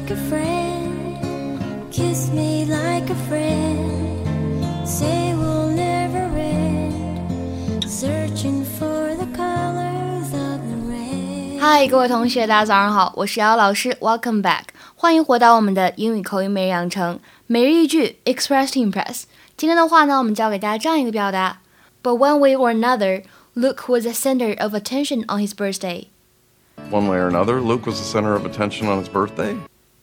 like a friend, kiss me like a friend, say we'll never end, searching for the colors of the rain. 嗨，各位同学，大家早上好，我是瑶老师，Welcome back，欢迎回到我们的英语口语每日养成每日一句 Express to Impress。今天的话呢，我们教给大家这样一个表达：But one way or another, Luke was the center of attention on his birthday. One way or another, Luke was the center of attention on his birthday.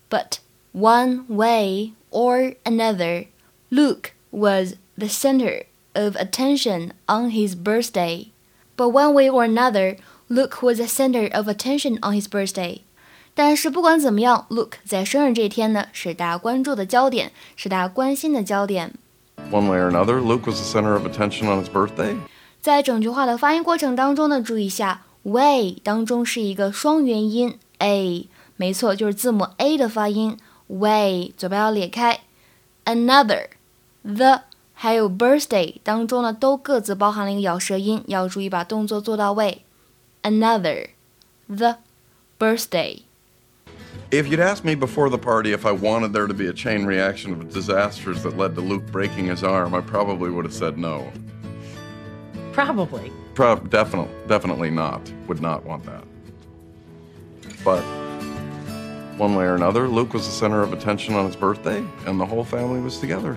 But one way or another, Luke was the center of attention on his birthday. But one way or another, Luke was the center of attention on his birthday. 但是不管怎么样，Luke 在生日这一天呢，是大家关注的焦点，是大家关心的焦点。 One way or another, Luke was the center of attention on his birthday. 在整句话的发音过程当中呢，注意一下，way 当中是一个双元音 a， 没错，就是字母 a 的发音。way 嘴巴要咧开。another the 还有 birthday 当中呢，都各自包含了一个咬舌音，要注意把动作做到位。another the birthday。 If you'd asked me before the party if I wanted there to be a chain reaction of disasters that led to Luke breaking his arm, I probably would have said no. Probably. Pro- definitely, definitely not. Would not want that. But one way or another, Luke was the center of attention on his birthday, and the whole family was together.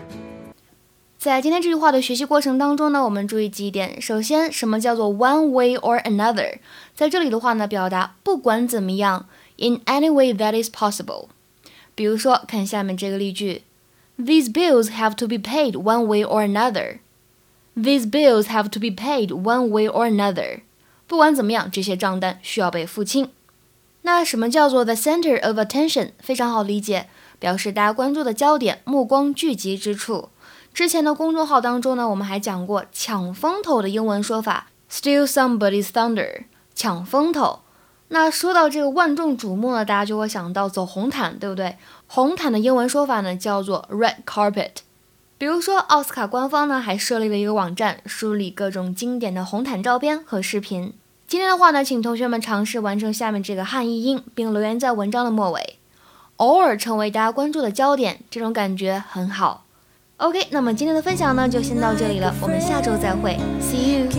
在今天这句话的学习过程当中呢，我们注意几点。首先，什么叫做 one way or another？在这里的话呢，表达不管怎么样，in any way that is possible。比如说，看下面这个例句：These bills have to be paid one way or another. These bills have to be paid one way or another. 不管怎么样，这些账单需要被付清。 那什么叫做 the center of attention？非常好理解，表示大家关注的焦点、目光聚集之处。之前的公众号当中呢，我们还讲过抢风头的英文说法，steal somebody's thunder，抢风头。那说到这个万众瞩目呢，大家就会想到走红毯，对不对？红毯的英文说法呢叫做 red carpet。比如说，奥斯卡官方呢还设立了一个网站，梳理各种经典的红毯照片和视频。今天的话呢，请同学们尝试完成下面这个汉译英，并留言在文章的末尾。偶尔成为大家关注的焦点，这种感觉很好。OK，那么今天的分享呢就先到这里了，我们下周再会，See you。